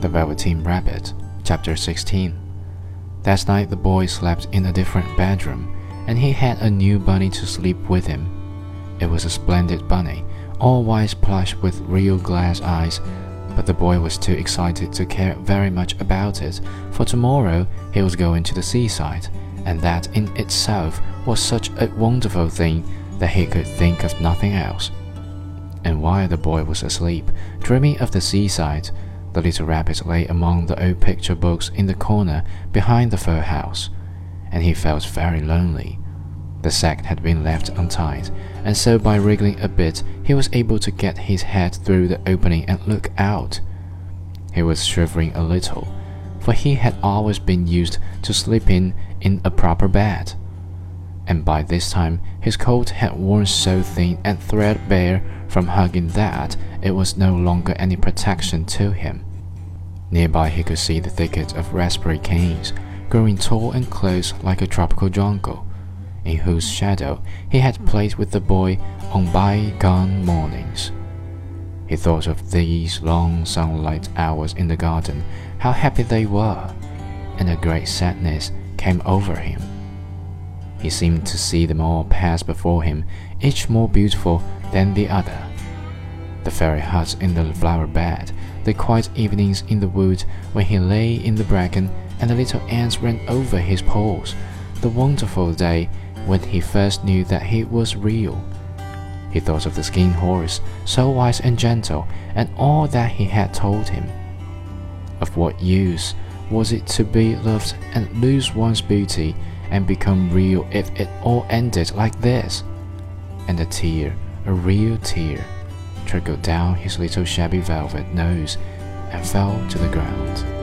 The Velveteen Rabbit, Chapter 16. That night the boy slept in a different bedroom, and he had a new bunny to sleep with him. It was a splendid bunny, all white plush with real glass eyes, but the boy was too excited to care very much about it, for tomorrow he was going to the seaside, and that in itself was such a wonderful thing that he could think of nothing else. And while the boy was asleep, dreaming of the seaside, the little rabbit lay among the old picture books in the corner behind the fowl house, and he felt very lonely. The sack had been left untied, and so by wriggling a bit he was able to get his head through the opening and look out. He was shivering a little, for he had always been used to sleeping in a proper bed and by this time his coat had worn so thin and threadbare from hugging that it was no longer any protection to him. Nearby he could see the thicket of raspberry canes, growing tall and close like a tropical jungle, in whose shadow he had played with the boy on bygone mornings. He thought of these long sunlight hours in the garden, how happy they were, and a great sadness came over him. He seemed to see them all pass before him, each more beautiful than the other. The fairy huts in the flower bed, the quiet evenings in the wood when he lay in the bracken and the little ants ran over his paws, the wonderful day when he first knew that he was real. He thought of the skin horse, so wise and gentle, and all that he had told him. Of what use was it to be loved and lose one's beauty and become real if it all ended like this. And a tear, a real tear, trickled down his little shabby velvet nose and fell to the ground.